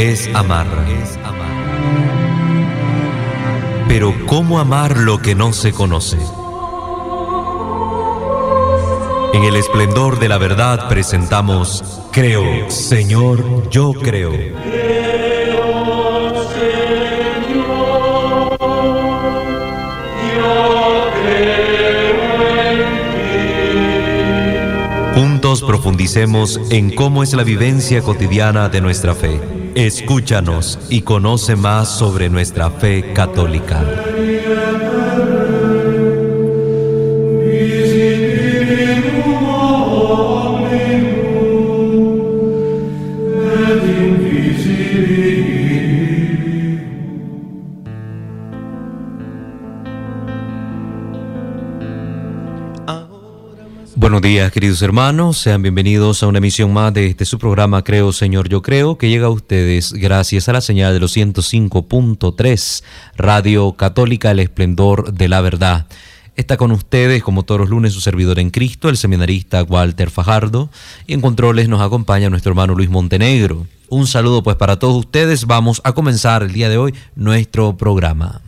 es amar. Pero ¿cómo amar lo que no se conoce? En el esplendor de la verdad presentamos Creo, Señor, yo creo. Juntos profundicemos en cómo es la vivencia cotidiana de nuestra fe. Escúchanos y conoce más sobre nuestra fe católica. Buenos días, queridos hermanos. Sean bienvenidos a una emisión más de este su programa Creo, Señor, Yo Creo, que llega a ustedes gracias a la señal de los 105.3 Radio Católica, el esplendor de la verdad. Está con ustedes, como todos los lunes, su servidor en Cristo, el seminarista Walter Fajardo, y en controles nos acompaña nuestro hermano Luis Montenegro. Un saludo pues para todos ustedes. Vamos a comenzar el día de hoy nuestro programa.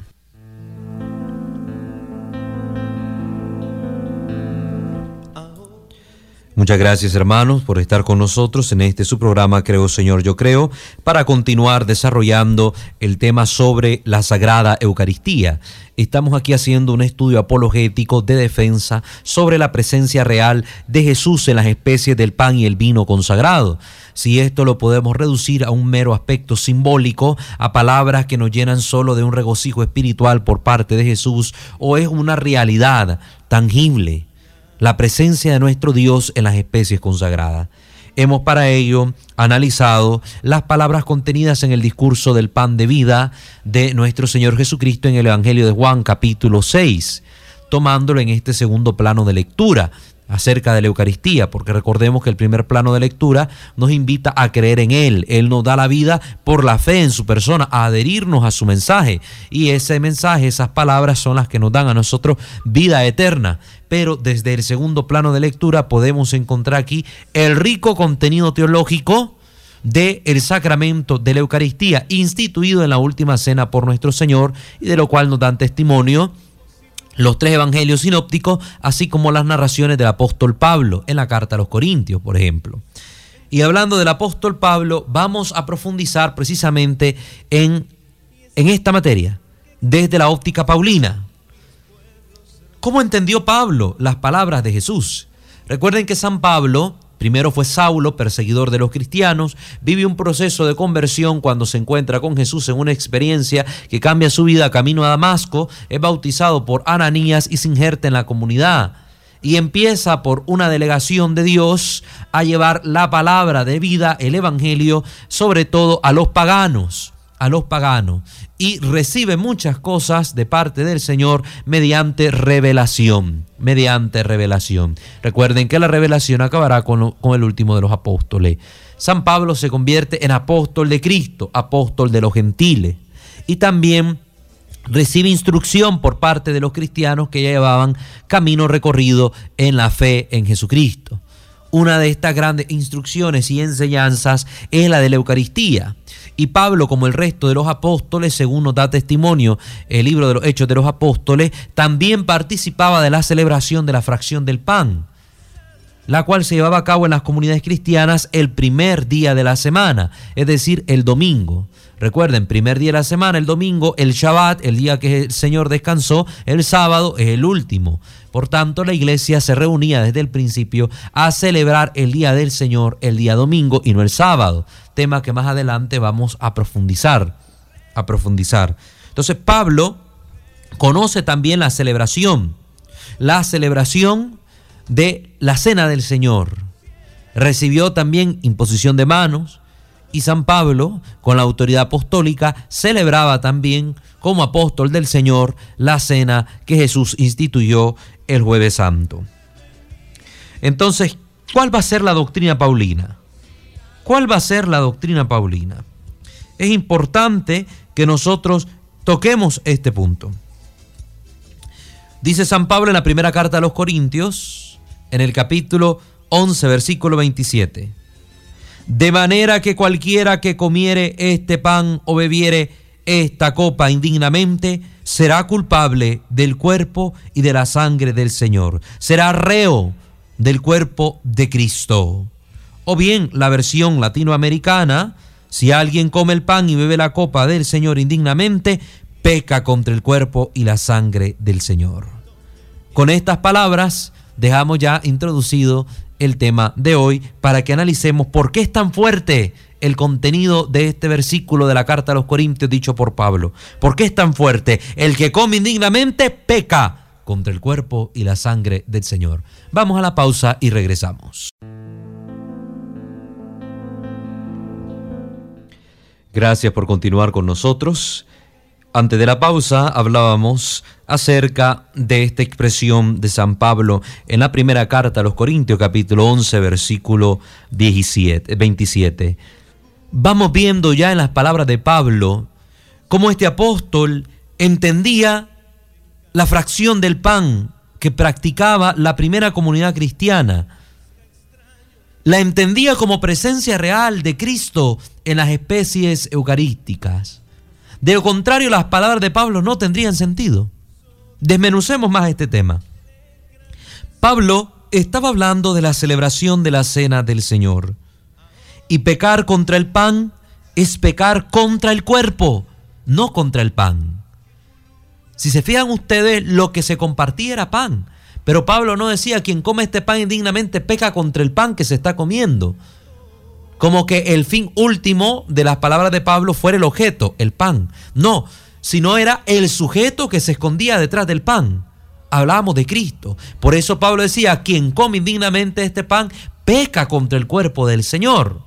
Muchas gracias hermanos por estar con nosotros en este su programa Creo Señor Yo Creo para continuar desarrollando el tema sobre la Sagrada Eucaristía. Estamos aquí haciendo un estudio apologético de defensa sobre la presencia real de Jesús en las especies del pan y el vino consagrado. Si esto lo podemos reducir a un mero aspecto simbólico, a palabras que nos llenan solo de un regocijo espiritual por parte de Jesús, o es una realidad tangible la presencia de nuestro Dios en las especies consagradas. Hemos para ello analizado las palabras contenidas en el discurso del pan de vida de nuestro Señor Jesucristo en el Evangelio de Juan capítulo 6, tomándolo en este segundo plano de lectura acerca de la Eucaristía, porque recordemos que el primer plano de lectura nos invita a creer en Él. Él nos da la vida por la fe en su persona, a adherirnos a su mensaje. Y ese mensaje, esas palabras son las que nos dan a nosotros vida eterna. Pero desde el segundo plano de lectura podemos encontrar aquí el rico contenido teológico del el sacramento de la Eucaristía, instituido en la última cena por nuestro Señor y de lo cual nos dan testimonio los tres evangelios sinópticos, así como las narraciones del apóstol Pablo en la carta a los Corintios, por ejemplo. Y hablando del apóstol Pablo, vamos a profundizar precisamente en, en esta materia, desde la óptica paulina. ¿Cómo entendió Pablo las palabras de Jesús? Recuerden que San Pablo Primero fue Saulo, perseguidor de los cristianos, vive un proceso de conversión cuando se encuentra con Jesús en una experiencia que cambia su vida camino a Damasco, es bautizado por Ananías y se injerta en la comunidad. Y empieza por una delegación de Dios a llevar la palabra de vida, el Evangelio, sobre todo a los paganos a los paganos y recibe muchas cosas de parte del Señor mediante revelación, mediante revelación. Recuerden que la revelación acabará con, con, el último de los apóstoles. San Pablo se convierte en apóstol de Cristo, apóstol de los gentiles y también recibe instrucción por parte de los cristianos que ya llevaban camino recorrido en la fe en Jesucristo. Una de estas grandes instrucciones y enseñanzas es la de la Eucaristía. Y Pablo, como el resto de los apóstoles, según nos da testimonio el libro de los Hechos de los Apóstoles, también participaba de la celebración de la fracción del pan, la cual se llevaba a cabo en las comunidades cristianas el primer día de la semana, es decir, el domingo. Recuerden, primer día de la semana, el domingo, el Shabbat, el día que el Señor descansó, el sábado es el último. Por tanto, la iglesia se reunía desde el principio a celebrar el día del Señor el día domingo y no el sábado, tema que más adelante vamos a profundizar, a profundizar. Entonces, Pablo conoce también la celebración, la celebración de la cena del Señor. Recibió también imposición de manos, y San Pablo, con la autoridad apostólica, celebraba también como apóstol del Señor la cena que Jesús instituyó el jueves santo. Entonces, ¿cuál va a ser la doctrina paulina? ¿Cuál va a ser la doctrina paulina? Es importante que nosotros toquemos este punto. Dice San Pablo en la primera carta a los Corintios, en el capítulo 11, versículo 27. De manera que cualquiera que comiere este pan o bebiere esta copa indignamente, será culpable del cuerpo y de la sangre del Señor. Será reo del cuerpo de Cristo. O bien la versión latinoamericana, si alguien come el pan y bebe la copa del Señor indignamente, peca contra el cuerpo y la sangre del Señor. Con estas palabras dejamos ya introducido el tema de hoy para que analicemos por qué es tan fuerte el contenido de este versículo de la carta a los Corintios dicho por Pablo. ¿Por qué es tan fuerte? El que come indignamente peca contra el cuerpo y la sangre del Señor. Vamos a la pausa y regresamos. Gracias por continuar con nosotros. Antes de la pausa hablábamos acerca de esta expresión de San Pablo en la primera carta a los Corintios capítulo 11 versículo 17, 27. Vamos viendo ya en las palabras de Pablo cómo este apóstol entendía la fracción del pan que practicaba la primera comunidad cristiana. La entendía como presencia real de Cristo en las especies eucarísticas. De lo contrario, las palabras de Pablo no tendrían sentido. Desmenucemos más este tema. Pablo estaba hablando de la celebración de la cena del Señor. Y pecar contra el pan es pecar contra el cuerpo, no contra el pan. Si se fijan ustedes, lo que se compartía era pan. Pero Pablo no decía, quien come este pan indignamente peca contra el pan que se está comiendo como que el fin último de las palabras de Pablo fuera el objeto, el pan. No, sino era el sujeto que se escondía detrás del pan. Hablábamos de Cristo. Por eso Pablo decía, quien come indignamente este pan, peca contra el cuerpo del Señor.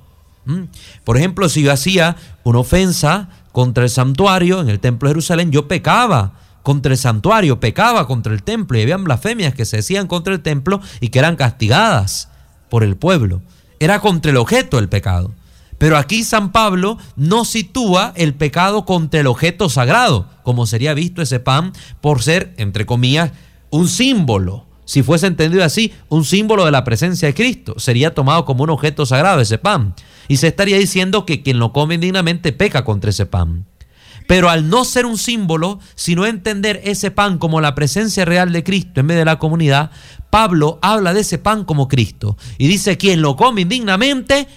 ¿Mm? Por ejemplo, si yo hacía una ofensa contra el santuario en el templo de Jerusalén, yo pecaba contra el santuario, pecaba contra el templo y había blasfemias que se decían contra el templo y que eran castigadas por el pueblo era contra el objeto el pecado. Pero aquí San Pablo no sitúa el pecado contra el objeto sagrado, como sería visto ese pan por ser, entre comillas, un símbolo. Si fuese entendido así, un símbolo de la presencia de Cristo. Sería tomado como un objeto sagrado ese pan. Y se estaría diciendo que quien lo come dignamente peca contra ese pan. Pero al no ser un símbolo, sino entender ese pan como la presencia real de Cristo en medio de la comunidad, Pablo habla de ese pan como Cristo. Y dice, quien lo come indignamente,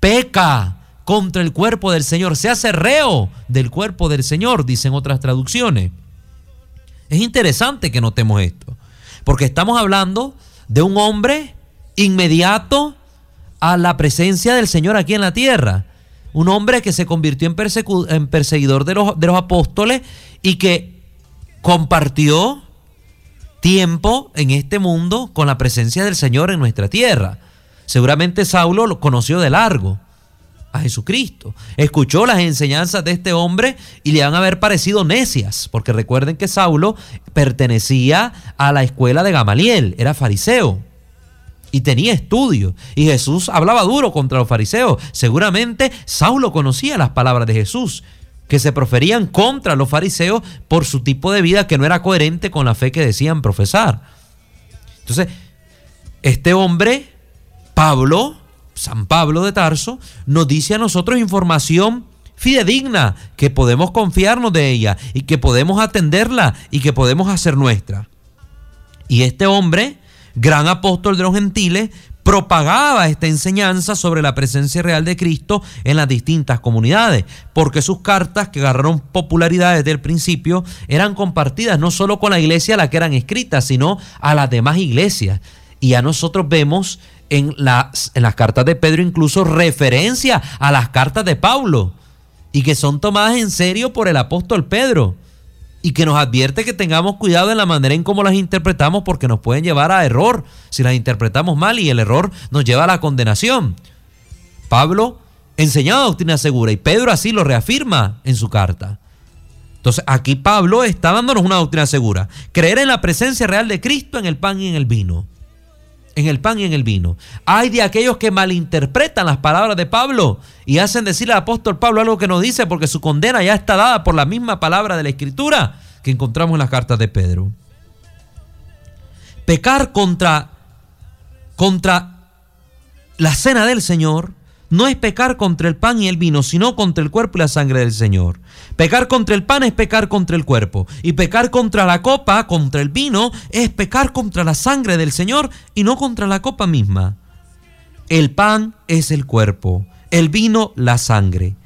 peca contra el cuerpo del Señor, se hace reo del cuerpo del Señor, dicen otras traducciones. Es interesante que notemos esto, porque estamos hablando de un hombre inmediato a la presencia del Señor aquí en la tierra un hombre que se convirtió en, perseguidor de los, apóstoles y que compartió tiempo en este mundo con la presencia del Señor en nuestra tierra. Seguramente Saulo lo conoció de largo a Jesucristo. Escuchó las enseñanzas de este hombre y le van a haber parecido necias, porque recuerden que Saulo pertenecía a la escuela de Gamaliel, era fariseo y tenía estudio. Y Jesús hablaba duro contra los fariseos. Seguramente Saulo conocía las palabras de Jesús, que se proferían contra los fariseos por su tipo de vida que no era coherente con la fe que decían profesar. Entonces, este hombre, Pablo, San Pablo de Tarso, nos dice a nosotros información fidedigna, que podemos confiarnos de ella y que podemos atenderla y que podemos hacer nuestra. Y este hombre gran apóstol de los gentiles, propagaba esta enseñanza sobre la presencia real de Cristo en las distintas comunidades, porque sus cartas, que agarraron popularidad desde el principio, eran compartidas no solo con la iglesia a la que eran escritas, sino a las demás iglesias. Y a nosotros vemos en las, en las cartas de Pedro incluso referencia a las cartas de Pablo, y que son tomadas en serio por el apóstol Pedro y que nos advierte que tengamos cuidado en la manera en cómo las interpretamos porque nos pueden llevar a error si las interpretamos mal y el error nos lleva a la condenación. Pablo enseñaba doctrina segura y Pedro así lo reafirma en su carta. Entonces aquí Pablo está dándonos una doctrina segura. Creer en la presencia real de Cristo en el pan y en el vino en el pan y en el vino. Hay de aquellos que malinterpretan las palabras de Pablo y hacen decirle al apóstol Pablo algo que no dice porque su condena ya está dada por la misma palabra de la escritura que encontramos en las cartas de Pedro. Pecar contra contra la cena del Señor no es pecar contra el pan y el vino, sino contra el cuerpo y la sangre del Señor. Pecar contra el pan es pecar contra el cuerpo. Y pecar contra la copa, contra el vino, es pecar contra la sangre del Señor y no contra la copa misma. El pan es el cuerpo, el vino la sangre.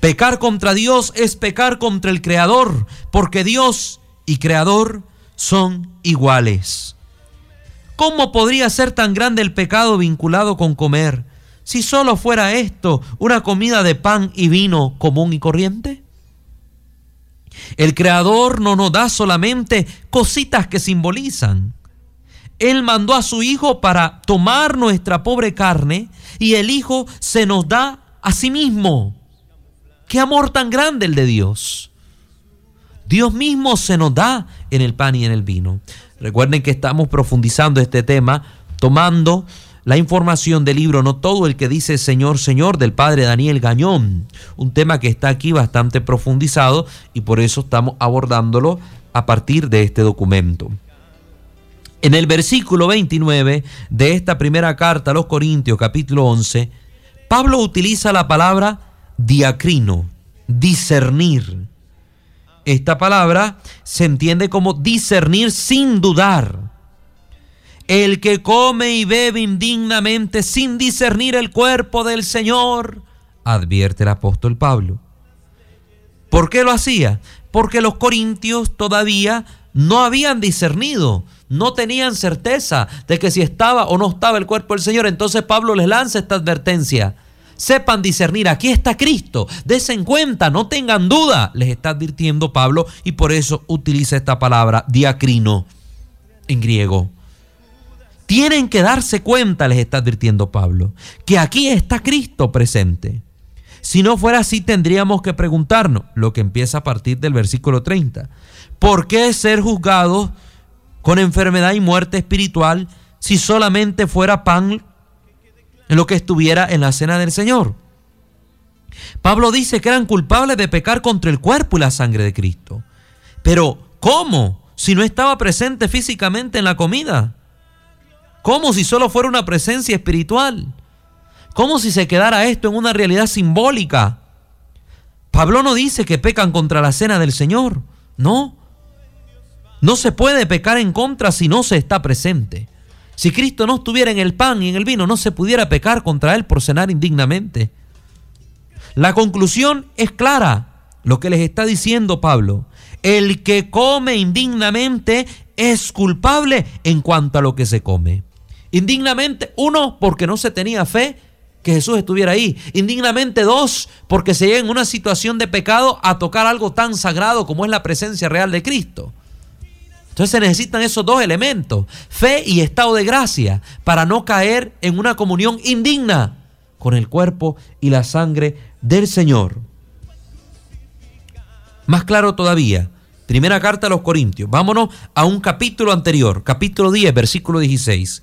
Pecar contra Dios es pecar contra el Creador, porque Dios y Creador son iguales. ¿Cómo podría ser tan grande el pecado vinculado con comer? si solo fuera esto una comida de pan y vino común y corriente? El Creador no nos da solamente cositas que simbolizan. Él mandó a su Hijo para tomar nuestra pobre carne y el Hijo se nos da a sí mismo. Qué amor tan grande el de Dios. Dios mismo se nos da en el pan y en el vino. Recuerden que estamos profundizando este tema tomando la información del libro No todo el que dice Señor, Señor del padre Daniel Gañón, un tema que está aquí bastante profundizado y por eso estamos abordándolo a partir de este documento. En el versículo 29 de esta primera carta a los Corintios capítulo 11, Pablo utiliza la palabra diacrino, discernir. Esta palabra se entiende como discernir sin dudar el que come y bebe indignamente sin discernir el cuerpo del Señor, advierte el apóstol Pablo. ¿Por qué lo hacía? Porque los corintios todavía no habían discernido, no tenían certeza de que si estaba o no estaba el cuerpo del Señor. Entonces Pablo les lanza esta advertencia. Sepan discernir, aquí está Cristo, desen cuenta, no tengan duda, les está advirtiendo Pablo y por eso utiliza esta palabra diacrino en griego. Tienen que darse cuenta, les está advirtiendo Pablo, que aquí está Cristo presente. Si no fuera así, tendríamos que preguntarnos, lo que empieza a partir del versículo 30, ¿por qué ser juzgados con enfermedad y muerte espiritual si solamente fuera pan lo que estuviera en la cena del Señor? Pablo dice que eran culpables de pecar contra el cuerpo y la sangre de Cristo. Pero, ¿cómo? Si no estaba presente físicamente en la comida. Como si solo fuera una presencia espiritual. Como si se quedara esto en una realidad simbólica. Pablo no dice que pecan contra la cena del Señor. No. No se puede pecar en contra si no se está presente. Si Cristo no estuviera en el pan y en el vino, no se pudiera pecar contra Él por cenar indignamente. La conclusión es clara, lo que les está diciendo Pablo. El que come indignamente es culpable en cuanto a lo que se come. Indignamente, uno, porque no se tenía fe que Jesús estuviera ahí. Indignamente, dos, porque se llega en una situación de pecado a tocar algo tan sagrado como es la presencia real de Cristo. Entonces se necesitan esos dos elementos, fe y estado de gracia, para no caer en una comunión indigna con el cuerpo y la sangre del Señor. Más claro todavía, primera carta a los Corintios, vámonos a un capítulo anterior, capítulo 10, versículo 16.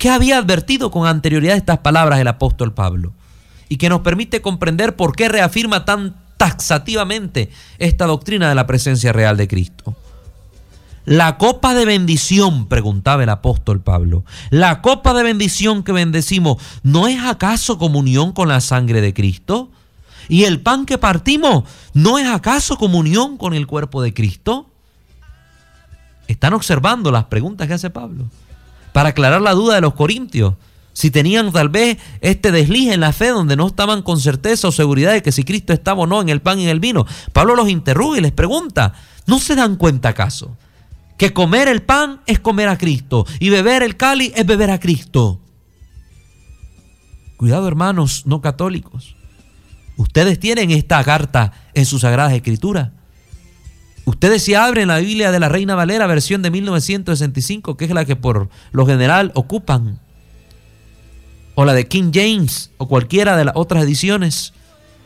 ¿Qué había advertido con anterioridad estas palabras el apóstol Pablo? Y que nos permite comprender por qué reafirma tan taxativamente esta doctrina de la presencia real de Cristo. La copa de bendición, preguntaba el apóstol Pablo, la copa de bendición que bendecimos, ¿no es acaso comunión con la sangre de Cristo? ¿Y el pan que partimos, no es acaso comunión con el cuerpo de Cristo? Están observando las preguntas que hace Pablo para aclarar la duda de los corintios. Si tenían tal vez este desliz en la fe donde no estaban con certeza o seguridad de que si Cristo estaba o no en el pan y en el vino, Pablo los interroga y les pregunta, ¿no se dan cuenta acaso? Que comer el pan es comer a Cristo y beber el cáliz es beber a Cristo. Cuidado hermanos no católicos. Ustedes tienen esta carta en sus sagradas escrituras. Ustedes si abren la Biblia de la Reina Valera, versión de 1965, que es la que por lo general ocupan, o la de King James, o cualquiera de las otras ediciones,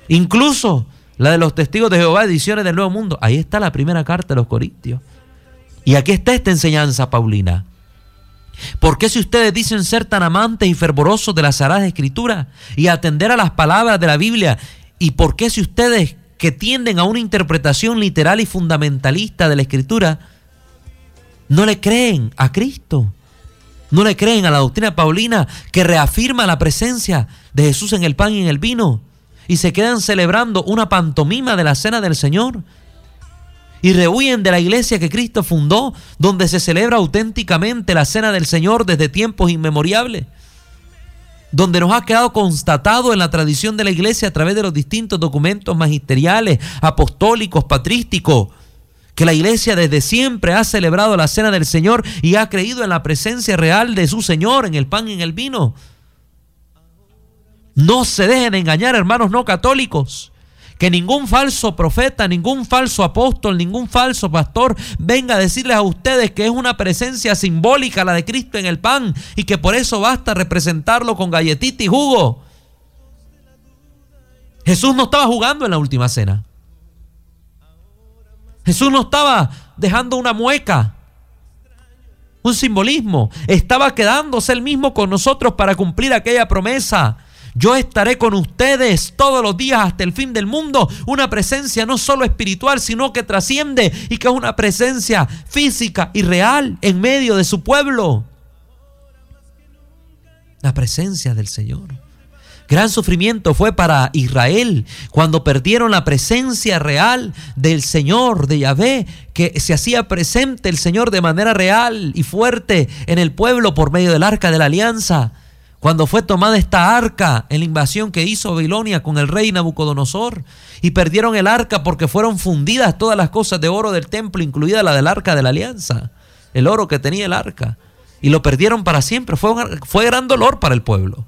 incluso la de los testigos de Jehová, ediciones del Nuevo Mundo, ahí está la primera carta de los Corintios. Y aquí está esta enseñanza paulina. ¿Por qué si ustedes dicen ser tan amantes y fervorosos de las Sagradas Escrituras y atender a las palabras de la Biblia? ¿Y por qué si ustedes que tienden a una interpretación literal y fundamentalista de la escritura, no le creen a Cristo. ¿No le creen a la doctrina paulina que reafirma la presencia de Jesús en el pan y en el vino? Y se quedan celebrando una pantomima de la cena del Señor. Y rehuyen de la iglesia que Cristo fundó, donde se celebra auténticamente la cena del Señor desde tiempos inmemoriales. Donde nos ha quedado constatado en la tradición de la iglesia a través de los distintos documentos magisteriales, apostólicos, patrísticos, que la iglesia desde siempre ha celebrado la cena del Señor y ha creído en la presencia real de su Señor en el pan y en el vino. No se dejen engañar, hermanos no católicos. Que ningún falso profeta, ningún falso apóstol, ningún falso pastor venga a decirles a ustedes que es una presencia simbólica la de Cristo en el pan y que por eso basta representarlo con galletita y jugo. Jesús no estaba jugando en la última cena. Jesús no estaba dejando una mueca, un simbolismo. Estaba quedándose él mismo con nosotros para cumplir aquella promesa. Yo estaré con ustedes todos los días hasta el fin del mundo. Una presencia no solo espiritual, sino que trasciende y que es una presencia física y real en medio de su pueblo. La presencia del Señor. Gran sufrimiento fue para Israel cuando perdieron la presencia real del Señor, de Yahvé, que se hacía presente el Señor de manera real y fuerte en el pueblo por medio del arca de la alianza. Cuando fue tomada esta arca en la invasión que hizo Babilonia con el rey Nabucodonosor y perdieron el arca porque fueron fundidas todas las cosas de oro del templo, incluida la del arca de la alianza, el oro que tenía el arca, y lo perdieron para siempre. Fue, fue gran dolor para el pueblo.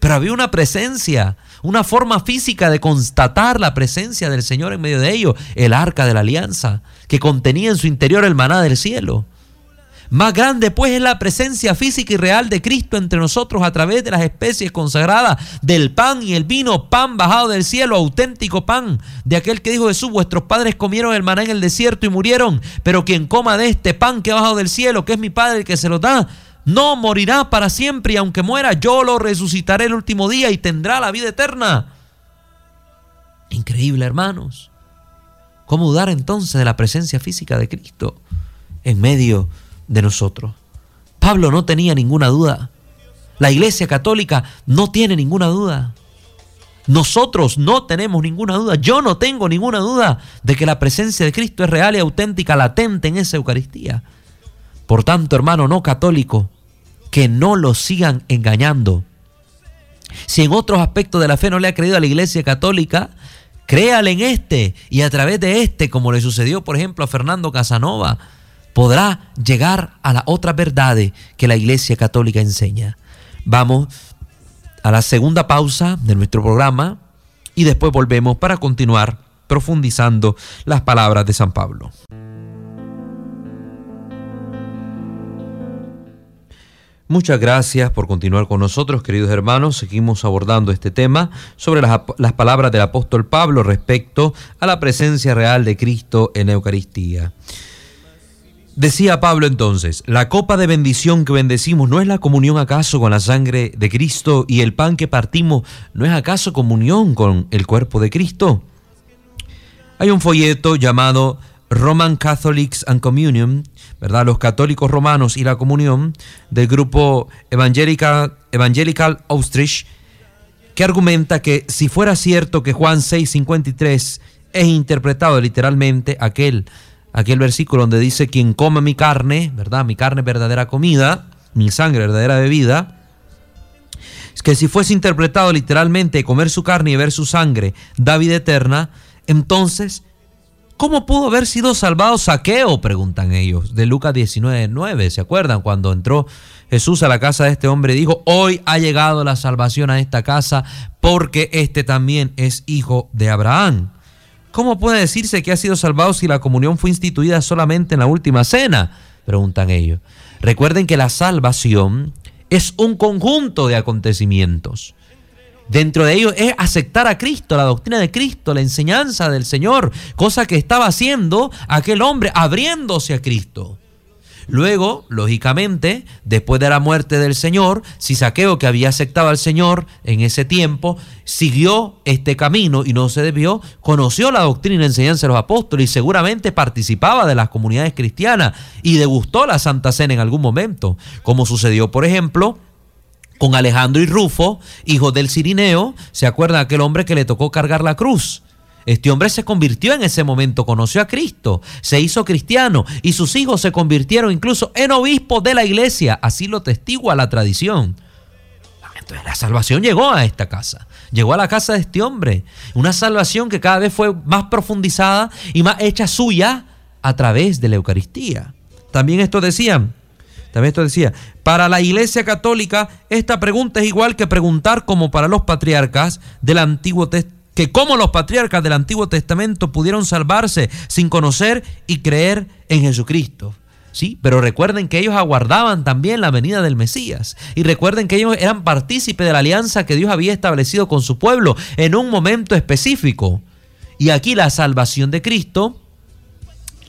Pero había una presencia, una forma física de constatar la presencia del Señor en medio de ellos, el arca de la alianza, que contenía en su interior el maná del cielo. Más grande pues es la presencia física y real de Cristo entre nosotros a través de las especies consagradas del pan y el vino, pan bajado del cielo, auténtico pan, de aquel que dijo Jesús, vuestros padres comieron el maná en el desierto y murieron, pero quien coma de este pan que ha bajado del cielo, que es mi Padre el que se lo da, no morirá para siempre y aunque muera yo lo resucitaré el último día y tendrá la vida eterna. Increíble, hermanos. ¿Cómo dudar entonces de la presencia física de Cristo en medio de nosotros? Pablo no tenía ninguna duda. La Iglesia Católica no tiene ninguna duda. Nosotros no tenemos ninguna duda. Yo no tengo ninguna duda de que la presencia de Cristo es real y auténtica, latente en esa Eucaristía. Por tanto, hermano no católico, que no lo sigan engañando. Si en otros aspectos de la fe no le ha creído a la Iglesia Católica, créale en este y a través de este, como le sucedió por ejemplo a Fernando Casanova, podrá llegar a la otra verdad que la Iglesia Católica enseña. Vamos a la segunda pausa de nuestro programa y después volvemos para continuar profundizando las palabras de San Pablo. Muchas gracias por continuar con nosotros, queridos hermanos. Seguimos abordando este tema sobre las, las, palabras del apóstol Pablo respecto a la presencia real de Cristo en Eucaristía. Decía Pablo entonces, la copa de bendición que bendecimos no es la comunión acaso con la sangre de Cristo y el pan que partimos no es acaso comunión con el cuerpo de Cristo. Hay un folleto llamado Roman Catholics and Communion, ¿verdad? Los católicos romanos y la comunión del grupo Evangelical, Evangelical Austrich, que argumenta que si fuera cierto que Juan 6:53 es interpretado literalmente aquel, aquel versículo donde dice quien come mi carne, ¿verdad? Mi carne verdadera comida, mi sangre verdadera bebida, es que si fuese interpretado literalmente comer su carne y ver su sangre da vida eterna, entonces ¿Cómo pudo haber sido salvado Saqueo? Preguntan ellos, de Lucas 19, 9. ¿Se acuerdan cuando entró Jesús a la casa de este hombre y dijo, hoy ha llegado la salvación a esta casa porque este también es hijo de Abraham? ¿Cómo puede decirse que ha sido salvado si la comunión fue instituida solamente en la última cena? Preguntan ellos. Recuerden que la salvación es un conjunto de acontecimientos. Dentro de ellos es aceptar a Cristo, la doctrina de Cristo, la enseñanza del Señor, cosa que estaba haciendo aquel hombre abriéndose a Cristo. Luego, lógicamente, después de la muerte del Señor, si Saqueo, que había aceptado al Señor en ese tiempo, siguió este camino y no se debió, conoció la doctrina y enseñanza de los apóstoles y seguramente participaba de las comunidades cristianas y degustó la Santa Cena en algún momento, como sucedió, por ejemplo, con Alejandro y Rufo, hijos del Cirineo, ¿se acuerdan aquel hombre que le tocó cargar la cruz? Este hombre se convirtió en ese momento, conoció a Cristo, se hizo cristiano y sus hijos se convirtieron incluso en obispos de la iglesia. Así lo testigua la tradición. Entonces la salvación llegó a esta casa, llegó a la casa de este hombre. Una salvación que cada vez fue más profundizada y más hecha suya a través de la Eucaristía. También esto decían, también esto decía, para la Iglesia Católica esta pregunta es igual que preguntar como para los patriarcas del Antiguo Testamento que como los patriarcas del Antiguo Testamento pudieron salvarse sin conocer y creer en Jesucristo. Sí, pero recuerden que ellos aguardaban también la venida del Mesías. Y recuerden que ellos eran partícipes de la alianza que Dios había establecido con su pueblo en un momento específico. Y aquí la salvación de Cristo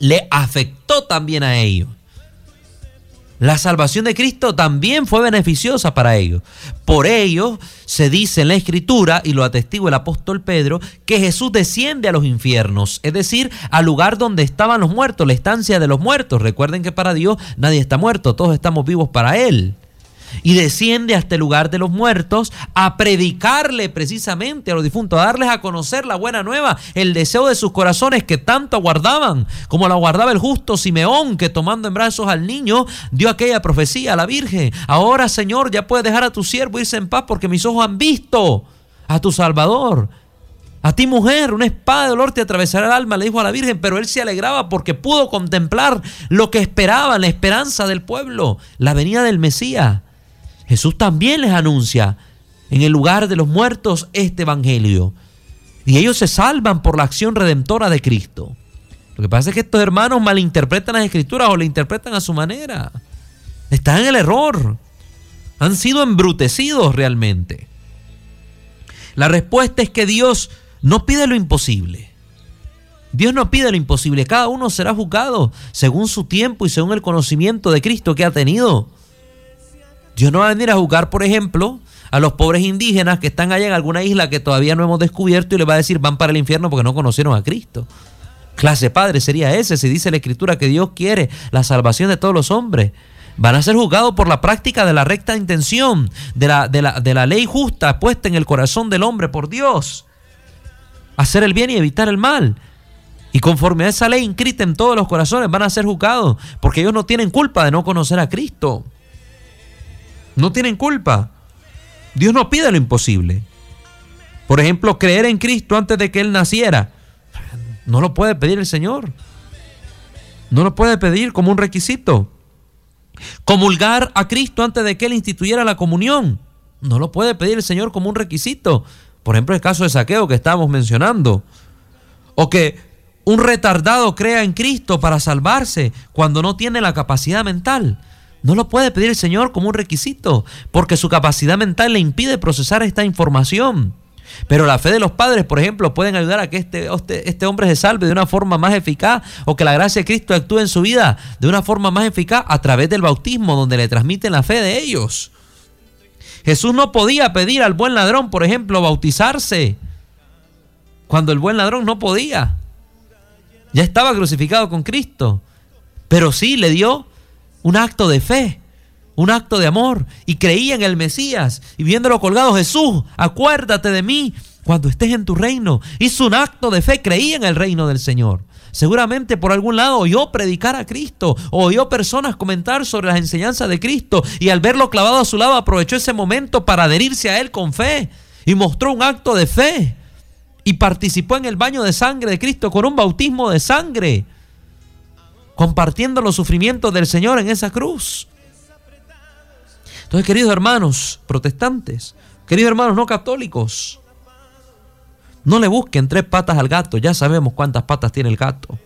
le afectó también a ellos. La salvación de Cristo también fue beneficiosa para ellos. Por ello se dice en la escritura, y lo atestigua el apóstol Pedro, que Jesús desciende a los infiernos, es decir, al lugar donde estaban los muertos, la estancia de los muertos. Recuerden que para Dios nadie está muerto, todos estamos vivos para Él y desciende hasta el lugar de los muertos a predicarle precisamente a los difuntos, a darles a conocer la buena nueva, el deseo de sus corazones que tanto aguardaban, como lo aguardaba el justo Simeón, que tomando en brazos al niño dio aquella profecía a la Virgen. Ahora, Señor, ya puedes dejar a tu siervo irse en paz porque mis ojos han visto a tu Salvador. A ti mujer, una espada de dolor te atravesará el alma, le dijo a la Virgen, pero él se alegraba porque pudo contemplar lo que esperaba, la esperanza del pueblo, la venida del Mesías. Jesús también les anuncia en el lugar de los muertos este evangelio. Y ellos se salvan por la acción redentora de Cristo. Lo que pasa es que estos hermanos malinterpretan las escrituras o le interpretan a su manera. Están en el error. Han sido embrutecidos realmente. La respuesta es que Dios no pide lo imposible. Dios no pide lo imposible. Cada uno será juzgado según su tiempo y según el conocimiento de Cristo que ha tenido. Dios no va a venir a juzgar, por ejemplo, a los pobres indígenas que están allá en alguna isla que todavía no hemos descubierto y les va a decir van para el infierno porque no conocieron a Cristo. Clase padre sería ese si dice la escritura que Dios quiere la salvación de todos los hombres. Van a ser juzgados por la práctica de la recta intención, de la, de la, de la ley justa puesta en el corazón del hombre por Dios. Hacer el bien y evitar el mal. Y conforme a esa ley inscrita en todos los corazones van a ser juzgados porque ellos no tienen culpa de no conocer a Cristo. No tienen culpa. Dios no pide lo imposible. Por ejemplo, creer en Cristo antes de que Él naciera. No lo puede pedir el Señor. No lo puede pedir como un requisito. Comulgar a Cristo antes de que Él instituyera la comunión. No lo puede pedir el Señor como un requisito. Por ejemplo, el caso de saqueo que estábamos mencionando. O que un retardado crea en Cristo para salvarse cuando no tiene la capacidad mental. No lo puede pedir el Señor como un requisito, porque su capacidad mental le impide procesar esta información. Pero la fe de los padres, por ejemplo, pueden ayudar a que este, este, hombre se salve de una forma más eficaz o que la gracia de Cristo actúe en su vida de una forma más eficaz a través del bautismo, donde le transmiten la fe de ellos. Jesús no podía pedir al buen ladrón, por ejemplo, bautizarse, cuando el buen ladrón no podía. Ya estaba crucificado con Cristo, pero sí le dio un acto de fe, un acto de amor, y creía en el Mesías, y viéndolo colgado, Jesús, acuérdate de mí cuando estés en tu reino. Hizo un acto de fe, creía en el reino del Señor. Seguramente por algún lado oyó predicar a Cristo, o oyó personas comentar sobre las enseñanzas de Cristo, y al verlo clavado a su lado aprovechó ese momento para adherirse a Él con fe, y mostró un acto de fe, y participó en el baño de sangre de Cristo con un bautismo de sangre compartiendo los sufrimientos del Señor en esa cruz. Entonces, queridos hermanos protestantes, queridos hermanos no católicos, no le busquen tres patas al gato, ya sabemos cuántas patas tiene el gato.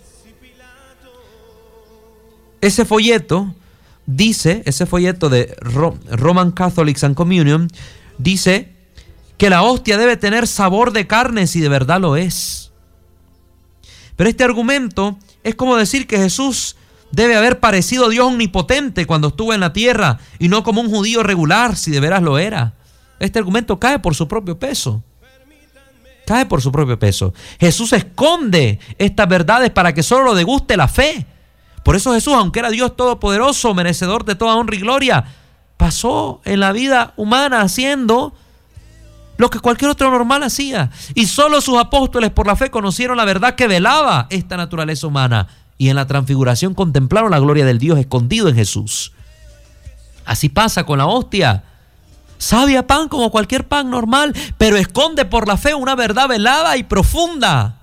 Ese folleto dice, ese folleto de Roman Catholics and Communion, dice que la hostia debe tener sabor de carne si de verdad lo es. Pero este argumento es como decir que Jesús Debe haber parecido Dios omnipotente cuando estuvo en la tierra y no como un judío regular si de veras lo era. Este argumento cae por su propio peso. Cae por su propio peso. Jesús esconde estas verdades para que solo lo deguste la fe. Por eso Jesús, aunque era Dios todopoderoso, merecedor de toda honra y gloria, pasó en la vida humana haciendo lo que cualquier otro normal hacía. Y solo sus apóstoles por la fe conocieron la verdad que velaba esta naturaleza humana y en la transfiguración contemplaron la gloria del Dios escondido en Jesús. Así pasa con la hostia. Sabe a pan como cualquier pan normal, pero esconde por la fe una verdad velada y profunda.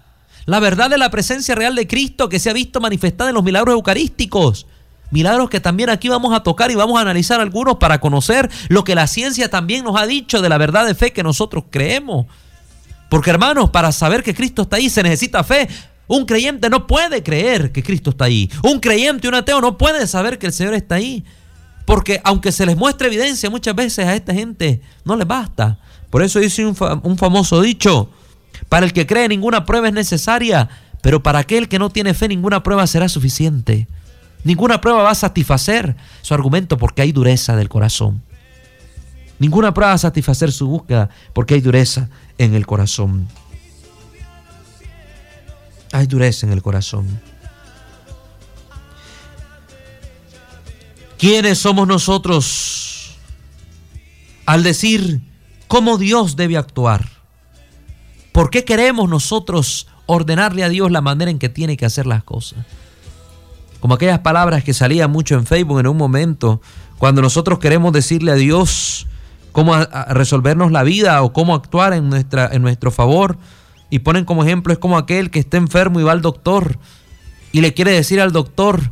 La verdad de la presencia real de Cristo que se ha visto manifestada en los milagros eucarísticos. Milagros que también aquí vamos a tocar y vamos a analizar algunos para conocer lo que la ciencia también nos ha dicho de la verdad de fe que nosotros creemos. Porque hermanos, para saber que Cristo está ahí se necesita fe. Un creyente no puede creer que Cristo está ahí. Un creyente, un ateo no puede saber que el Señor está ahí. Porque aunque se les muestre evidencia muchas veces a esta gente, no les basta. Por eso dice un, un famoso dicho, para el que cree ninguna prueba es necesaria, pero para aquel que no tiene fe ninguna prueba será suficiente. Ninguna prueba va a satisfacer su argumento porque hay dureza del corazón. Ninguna prueba va a satisfacer su búsqueda porque hay dureza en el corazón hay dureza en el corazón. ¿Quiénes somos nosotros al decir cómo Dios debe actuar? ¿Por qué queremos nosotros ordenarle a Dios la manera en que tiene que hacer las cosas? Como aquellas palabras que salían mucho en Facebook en un momento, cuando nosotros queremos decirle a Dios cómo resolvernos la vida o cómo actuar en, nuestra, en nuestro favor, y ponen como ejemplo, es como aquel que está enfermo y va al doctor y le quiere decir al doctor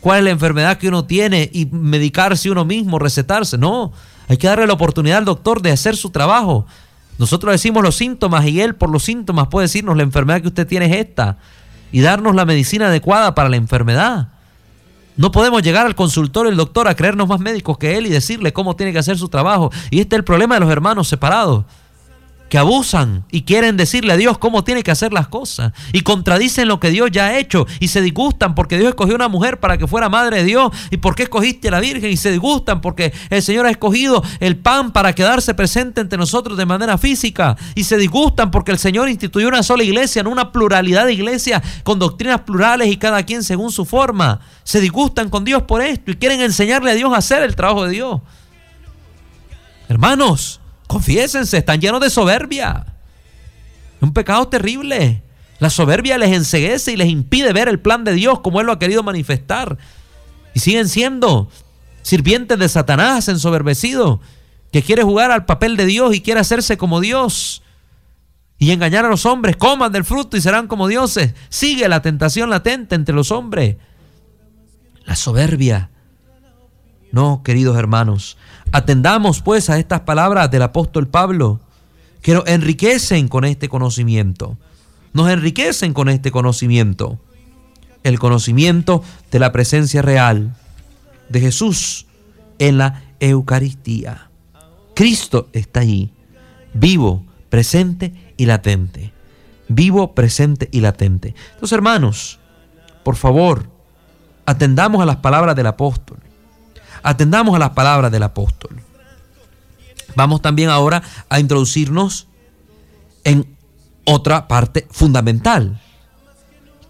cuál es la enfermedad que uno tiene y medicarse uno mismo, recetarse. No, hay que darle la oportunidad al doctor de hacer su trabajo. Nosotros decimos los síntomas y él por los síntomas puede decirnos la enfermedad que usted tiene es esta y darnos la medicina adecuada para la enfermedad. No podemos llegar al consultorio del doctor a creernos más médicos que él y decirle cómo tiene que hacer su trabajo. Y este es el problema de los hermanos separados que abusan y quieren decirle a Dios cómo tiene que hacer las cosas y contradicen lo que Dios ya ha hecho y se disgustan porque Dios escogió una mujer para que fuera madre de Dios y por qué escogiste a la Virgen y se disgustan porque el Señor ha escogido el pan para quedarse presente entre nosotros de manera física y se disgustan porque el Señor instituyó una sola iglesia, no una pluralidad de iglesias con doctrinas plurales y cada quien según su forma. Se disgustan con Dios por esto y quieren enseñarle a Dios a hacer el trabajo de Dios. Hermanos, Confiésense, están llenos de soberbia. Un pecado terrible. La soberbia les enseguece y les impide ver el plan de Dios como Él lo ha querido manifestar. Y siguen siendo sirvientes de Satanás ensoberbecido, que quiere jugar al papel de Dios y quiere hacerse como Dios y engañar a los hombres. Coman del fruto y serán como dioses. Sigue la tentación latente entre los hombres. La soberbia. No, queridos hermanos, Atendamos pues a estas palabras del apóstol Pablo, que nos enriquecen con este conocimiento. Nos enriquecen con este conocimiento. El conocimiento de la presencia real de Jesús en la Eucaristía. Cristo está allí, vivo, presente y latente. Vivo, presente y latente. Entonces, hermanos, por favor, atendamos a las palabras del apóstol. Atendamos a las palabras del apóstol. Vamos también ahora a introducirnos en otra parte fundamental,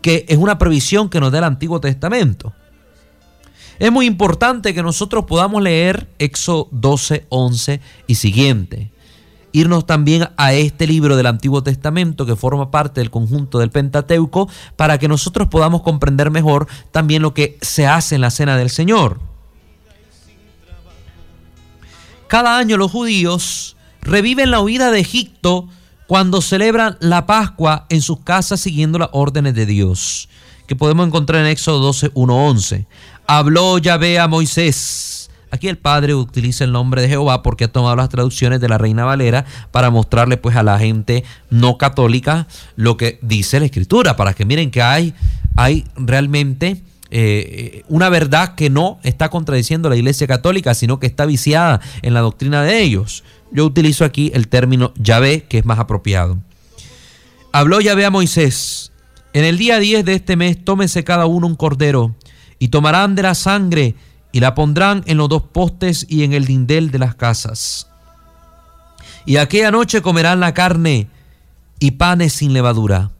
que es una previsión que nos da el Antiguo Testamento. Es muy importante que nosotros podamos leer Éxodo 12, 11 y siguiente. Irnos también a este libro del Antiguo Testamento que forma parte del conjunto del Pentateuco para que nosotros podamos comprender mejor también lo que se hace en la cena del Señor. Cada año los judíos reviven la huida de Egipto cuando celebran la Pascua en sus casas siguiendo las órdenes de Dios, que podemos encontrar en Éxodo 12, 1, 11. Habló Yahvé a Moisés. Aquí el Padre utiliza el nombre de Jehová porque ha tomado las traducciones de la Reina Valera para mostrarle pues a la gente no católica lo que dice la Escritura, para que miren que hay, hay realmente eh, una verdad que no está contradiciendo la Iglesia Católica, sino que está viciada en la doctrina de ellos. Yo utilizo aquí el término Yahvé, que es más apropiado. Habló Yahvé a Moisés, en el día 10 de este mes tómese cada uno un cordero y tomarán de la sangre y la pondrán en los dos postes y en el dindel de las casas. Y aquella noche comerán la carne y panes sin levadura,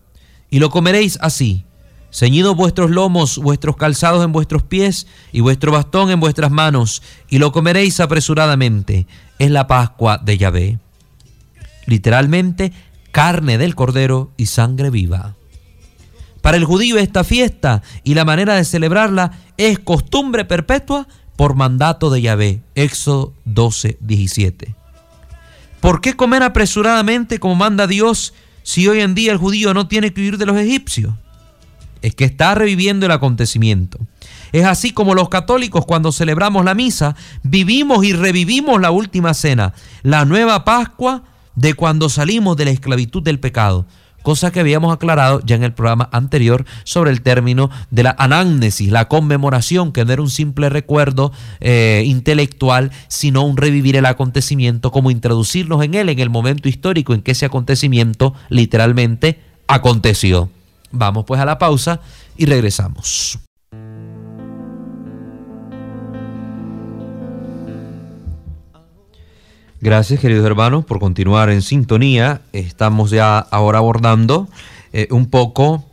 y lo comeréis así, ceñidos vuestros lomos, vuestros calzados en vuestros pies y vuestro bastón en vuestras manos, y lo comeréis apresuradamente. Es la Pascua de Yahvé. Literalmente, carne del cordero y sangre viva. Para el judío esta fiesta y la manera de celebrarla es costumbre perpetua por mandato de Yahvé. Éxodo 12, 17. ¿Por qué comer apresuradamente como manda Dios si hoy en día el judío no tiene que huir de los egipcios? Es que está reviviendo el acontecimiento. Es así como los católicos cuando celebramos la misa vivimos y revivimos la última cena, la nueva Pascua de cuando salimos de la esclavitud del pecado cosa que habíamos aclarado ya en el programa anterior sobre el término de la anágnesis, la conmemoración, que no era un simple recuerdo eh, intelectual, sino un revivir el acontecimiento, como introducirnos en él en el momento histórico en que ese acontecimiento literalmente aconteció. Vamos pues a la pausa y regresamos. Gracias, queridos hermanos, por continuar en sintonía. Estamos ya ahora abordando eh, un poco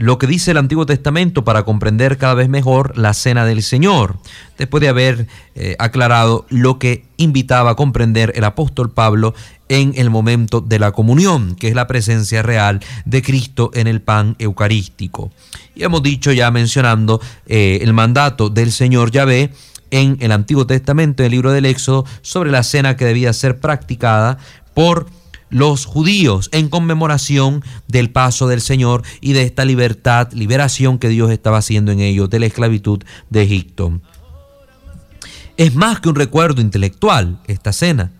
lo que dice el Antiguo Testamento para comprender cada vez mejor la cena del Señor, después de haber eh, aclarado lo que invitaba a comprender el apóstol Pablo en el momento de la comunión, que es la presencia real de Cristo en el pan eucarístico. Y hemos dicho ya mencionando eh, el mandato del Señor Yahvé, en el Antiguo Testamento, en el libro del Éxodo, sobre la cena que debía ser practicada por los judíos en conmemoración del paso del Señor y de esta libertad, liberación que Dios estaba haciendo en ellos de la esclavitud de Egipto. Es más que un recuerdo intelectual esta cena.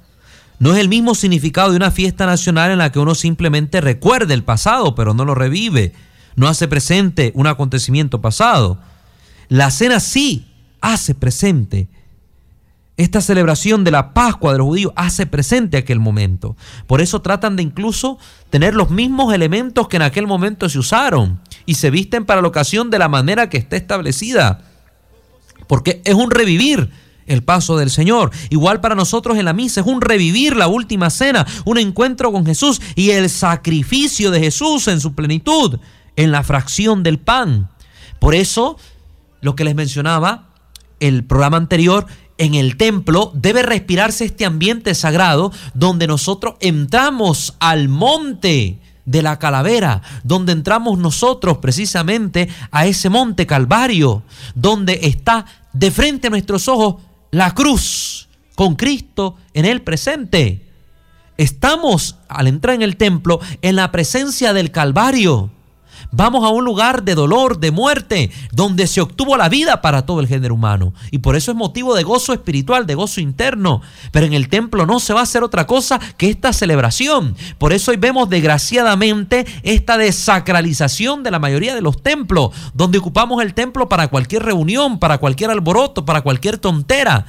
No es el mismo significado de una fiesta nacional en la que uno simplemente recuerda el pasado, pero no lo revive, no hace presente un acontecimiento pasado. La cena sí hace presente. Esta celebración de la Pascua de los judíos hace presente aquel momento. Por eso tratan de incluso tener los mismos elementos que en aquel momento se usaron y se visten para la ocasión de la manera que está establecida. Porque es un revivir el paso del Señor. Igual para nosotros en la misa es un revivir la última cena, un encuentro con Jesús y el sacrificio de Jesús en su plenitud, en la fracción del pan. Por eso, lo que les mencionaba, el programa anterior, en el templo debe respirarse este ambiente sagrado donde nosotros entramos al monte de la calavera, donde entramos nosotros precisamente a ese monte Calvario, donde está de frente a nuestros ojos la cruz con Cristo en el presente. Estamos al entrar en el templo en la presencia del Calvario. Vamos a un lugar de dolor, de muerte, donde se obtuvo la vida para todo el género humano. Y por eso es motivo de gozo espiritual, de gozo interno. Pero en el templo no se va a hacer otra cosa que esta celebración. Por eso hoy vemos desgraciadamente esta desacralización de la mayoría de los templos, donde ocupamos el templo para cualquier reunión, para cualquier alboroto, para cualquier tontera.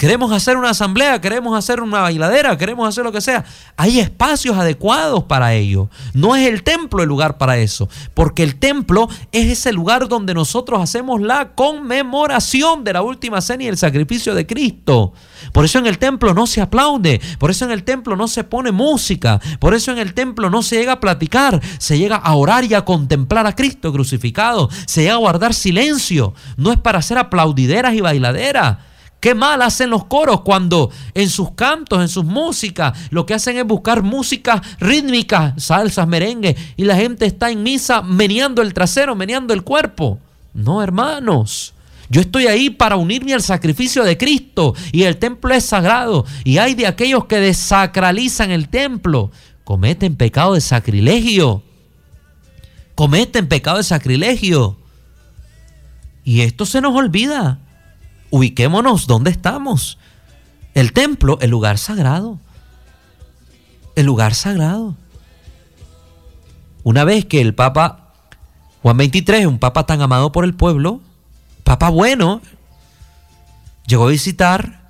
Queremos hacer una asamblea, queremos hacer una bailadera, queremos hacer lo que sea. Hay espacios adecuados para ello. No es el templo el lugar para eso, porque el templo es ese lugar donde nosotros hacemos la conmemoración de la última cena y el sacrificio de Cristo. Por eso en el templo no se aplaude, por eso en el templo no se pone música, por eso en el templo no se llega a platicar, se llega a orar y a contemplar a Cristo crucificado, se llega a guardar silencio. No es para hacer aplaudideras y bailaderas. Qué mal hacen los coros cuando en sus cantos, en sus músicas, lo que hacen es buscar música rítmica, salsas, merengue, y la gente está en misa meneando el trasero, meneando el cuerpo. No, hermanos. Yo estoy ahí para unirme al sacrificio de Cristo y el templo es sagrado. Y hay de aquellos que desacralizan el templo, cometen pecado de sacrilegio. Cometen pecado de sacrilegio. Y esto se nos olvida ubiquémonos dónde estamos. El templo, el lugar sagrado. El lugar sagrado. Una vez que el Papa Juan 23, un Papa tan amado por el pueblo, Papa bueno, llegó a visitar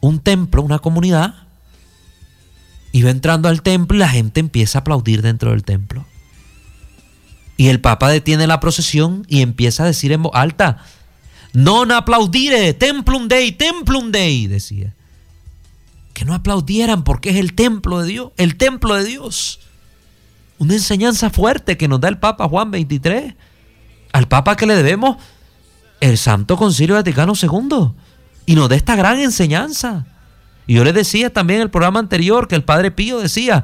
un templo, una comunidad, y va entrando al templo y la gente empieza a aplaudir dentro del templo. Y el Papa detiene la procesión y empieza a decir en voz alta, non aplaudire, templum dei, templum dei, decía. Que no aplaudieran porque es el templo de Dios, el templo de Dios. Una enseñanza fuerte que nos da el Papa Juan 23. Al Papa que le debemos el Santo Concilio Vaticano II. Y nos da esta gran enseñanza. Y yo le decía también en el programa anterior que el Padre Pío decía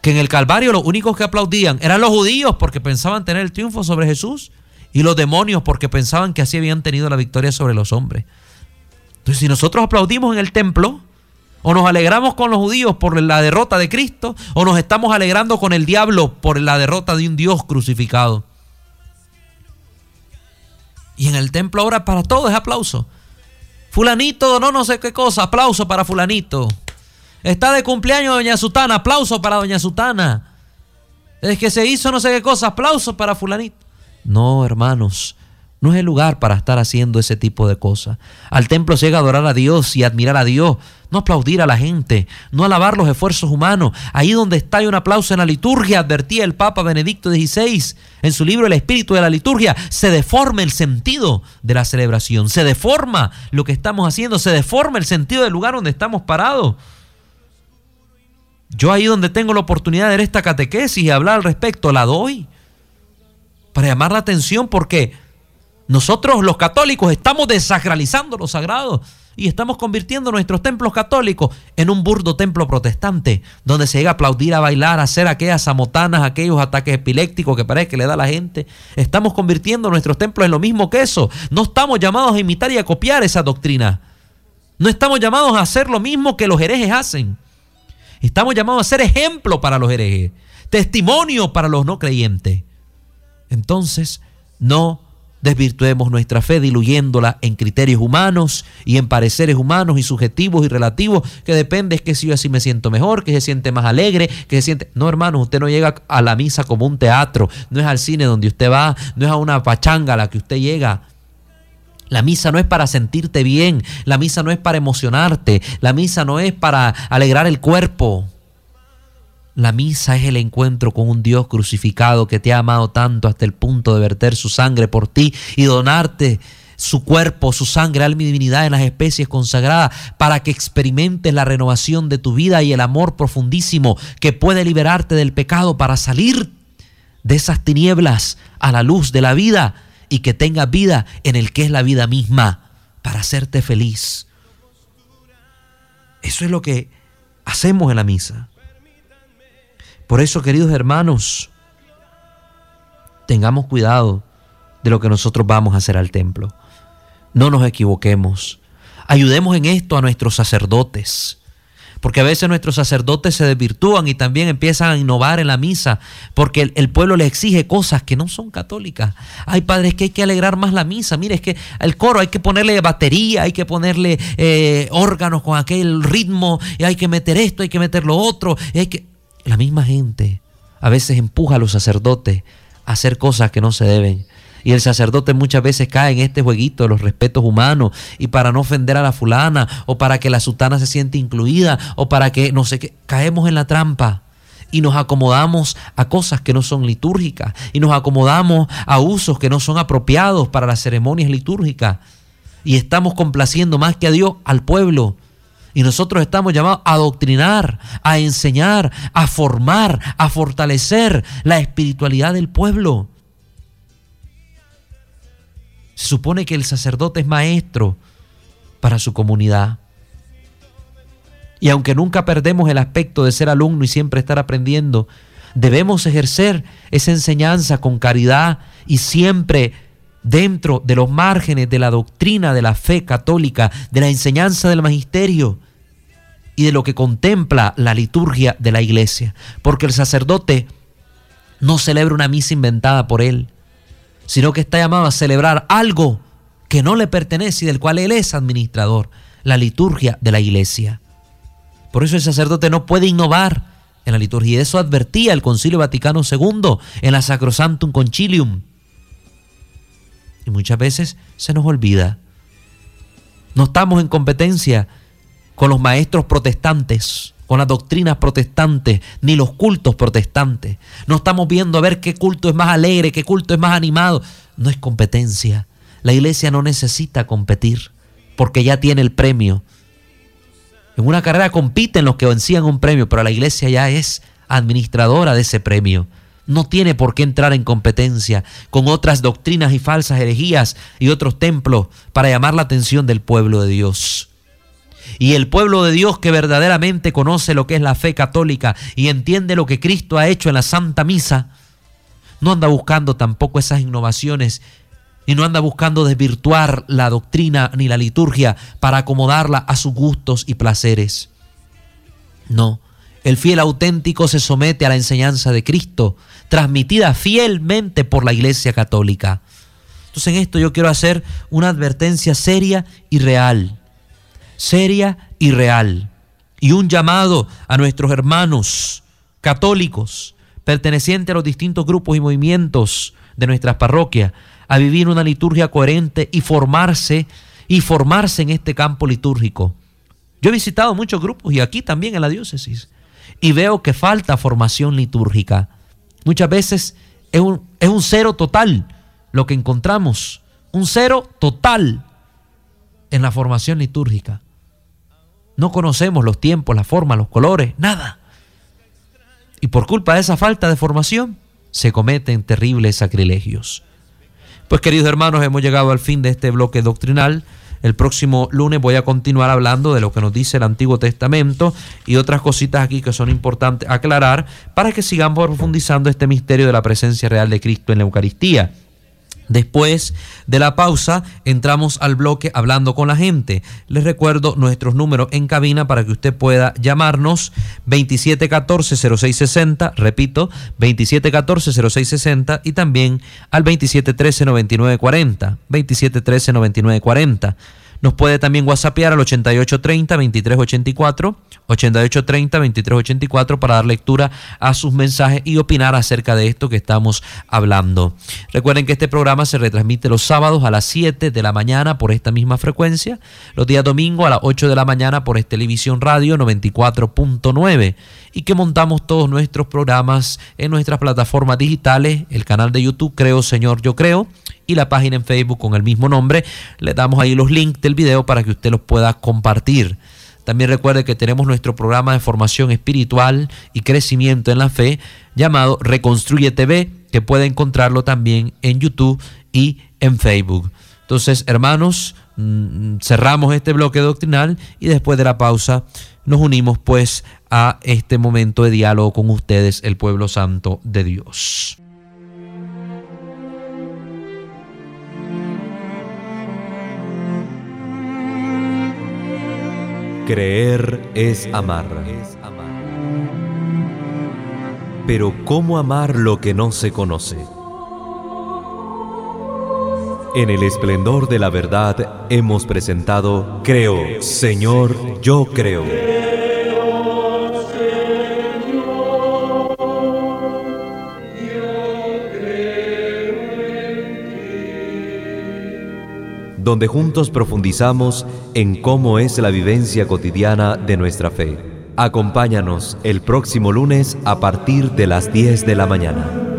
que en el Calvario los únicos que aplaudían eran los judíos porque pensaban tener el triunfo sobre Jesús y los demonios porque pensaban que así habían tenido la victoria sobre los hombres. Entonces, si nosotros aplaudimos en el templo, o nos alegramos con los judíos por la derrota de Cristo, o nos estamos alegrando con el diablo por la derrota de un Dios crucificado. Y en el templo ahora para todo es aplauso. Fulanito, no, no sé qué cosa, aplauso para fulanito. Está de cumpleaños Doña Sutana, aplauso para Doña Sutana. Es que se hizo no sé qué cosa, aplauso para fulanito. No, hermanos, no es el lugar para estar haciendo ese tipo de cosas. Al templo se llega a adorar a Dios y admirar a Dios, no aplaudir a la gente, no alabar los esfuerzos humanos. Ahí donde está hay un aplauso en la liturgia, advertía el Papa Benedicto XVI en su libro El Espíritu de la Liturgia, se deforma el sentido de la celebración, se deforma lo que estamos haciendo, se deforma el sentido del lugar donde estamos parados. Yo ahí donde tengo la oportunidad de ver esta catequesis y hablar al respecto, la doy para llamar la atención porque nosotros los católicos estamos desacralizando lo sagrado y estamos convirtiendo nuestros templos católicos en un burdo templo protestante, donde se llega a aplaudir, a bailar, a hacer aquellas samotanas, aquellos ataques epilépticos que parece que le da a la gente. Estamos convirtiendo nuestros templos en lo mismo que eso. No estamos llamados a imitar y a copiar esa doctrina. No estamos llamados a hacer lo mismo que los herejes hacen. Estamos llamados a ser ejemplo para los herejes, testimonio para los no creyentes. Entonces, no desvirtuemos nuestra fe diluyéndola en criterios humanos y en pareceres humanos y subjetivos y relativos, que depende es que si yo así me siento mejor, que se siente más alegre, que se siente... No, hermano, usted no llega a la misa como un teatro, no es al cine donde usted va, no es a una pachanga a la que usted llega. La misa no es para sentirte bien, la misa no es para emocionarte, la misa no es para alegrar el cuerpo. La misa es el encuentro con un Dios crucificado que te ha amado tanto hasta el punto de verter su sangre por ti y donarte su cuerpo, su sangre, alma y divinidad en las especies consagradas para que experimentes la renovación de tu vida y el amor profundísimo que puede liberarte del pecado para salir de esas tinieblas a la luz de la vida y que tengas vida en el que es la vida misma para hacerte feliz. Eso es lo que hacemos en la misa. Por eso, queridos hermanos, tengamos cuidado de lo que nosotros vamos a hacer al templo. No nos equivoquemos. Ayudemos en esto a nuestros sacerdotes. Porque a veces nuestros sacerdotes se desvirtúan y también empiezan a innovar en la misa, porque el, pueblo les exige cosas que no son católicas. Hay padres que hay que alegrar más la misa. Mire, es que el coro hay que ponerle batería, hay que ponerle eh, órganos con aquel ritmo, y hay que meter esto, hay que meter lo otro, y hay que la misma gente a veces empuja a los sacerdotes a hacer cosas que no se deben. Y el sacerdote muchas veces cae en este jueguito de los respetos humanos y para no ofender a la fulana o para que la sultana se siente incluida o para que no sé qué, caemos en la trampa y nos acomodamos a cosas que no son litúrgicas y nos acomodamos a usos que no son apropiados para las ceremonias litúrgicas. Y estamos complaciendo más que a Dios al pueblo y nosotros estamos llamados a adoctrinar, a enseñar, a formar, a fortalecer la espiritualidad del pueblo. Se supone que el sacerdote es maestro para su comunidad. Y aunque nunca perdemos el aspecto de ser alumno y siempre estar aprendiendo, debemos ejercer esa enseñanza con caridad y siempre dentro de los márgenes de la doctrina de la fe católica, de la enseñanza del magisterio y de lo que contempla la liturgia de la iglesia. Porque el sacerdote no celebra una misa inventada por él, sino que está llamado a celebrar algo que no le pertenece y del cual él es administrador, la liturgia de la iglesia. Por eso el sacerdote no puede innovar en la liturgia. Y eso advertía el Concilio Vaticano II en la Sacrosantum Concilium. Y muchas veces se nos olvida. No estamos en competencia con los maestros protestantes. con las doctrinas protestantes ni los cultos protestantes. No estamos viendo a ver qué culto es más alegre, qué culto es más animado. No es competencia. La iglesia no necesita competir porque ya tiene el premio. En una carrera compiten los que vencían un premio, pero la iglesia ya es administradora de ese premio. No tiene por qué entrar en competencia con otras doctrinas y falsas herejías y otros templos para llamar la atención del pueblo de Dios. Y el pueblo de Dios que verdaderamente conoce lo que es la fe católica y entiende lo que Cristo ha hecho en la Santa Misa, no anda buscando tampoco esas innovaciones y no anda buscando desvirtuar la doctrina ni la liturgia para acomodarla a sus gustos y placeres. No, el fiel auténtico se somete a la enseñanza de Cristo, transmitida fielmente por la Iglesia Católica. Entonces en esto yo quiero hacer una advertencia seria y real, seria y real, y un llamado a nuestros hermanos católicos pertenecientes a los distintos grupos y movimientos de nuestras parroquias, a vivir una liturgia coherente y formarse y formarse en este campo litúrgico. Yo he visitado muchos grupos y aquí también en la diócesis y veo que falta formación litúrgica. Muchas veces es un, es un cero total lo que encontramos, un cero total en la formación litúrgica. No conocemos los tiempos, la forma, los colores, nada. Y por culpa de esa falta de formación se cometen terribles sacrilegios. Pues queridos hermanos, hemos llegado al fin de este bloque doctrinal. El próximo lunes voy a continuar hablando de lo que nos dice el Antiguo Testamento y otras cositas aquí que son importantes aclarar para que sigamos profundizando este misterio de la presencia real de Cristo en la Eucaristía. Después de la pausa entramos al bloque hablando con la gente. Les recuerdo nuestros números en cabina para que usted pueda llamarnos 2714-0660, repito, 2714-0660 y también al 2713-9940, 2713-9940. Nos puede también whatsappear al 8830-2384, 8830-2384 para dar lectura a sus mensajes y opinar acerca de esto que estamos hablando. Recuerden que este programa se retransmite los sábados a las 7 de la mañana por esta misma frecuencia, los días domingo a las 8 de la mañana por Televisión Radio 94.9 y que montamos todos nuestros programas en nuestras plataformas digitales, el canal de YouTube Creo Señor Yo Creo y la página en Facebook con el mismo nombre. Le damos ahí los links del video para que usted los pueda compartir. También recuerde que tenemos nuestro programa de formación espiritual y crecimiento en la fe llamado Reconstruye TV, que puede encontrarlo también en YouTube y en Facebook. Entonces, hermanos, mm, cerramos este bloque doctrinal y después de la pausa nos unimos pues a este momento de diálogo con ustedes, el pueblo santo de Dios. Creer es amar. Pero ¿cómo amar lo que no se conoce? En el esplendor de la verdad hemos presentado Creo, Señor, yo creo. Donde juntos profundizamos en cómo es la vivencia cotidiana de nuestra fe. Acompáñanos el próximo lunes a partir de las 10 de la mañana.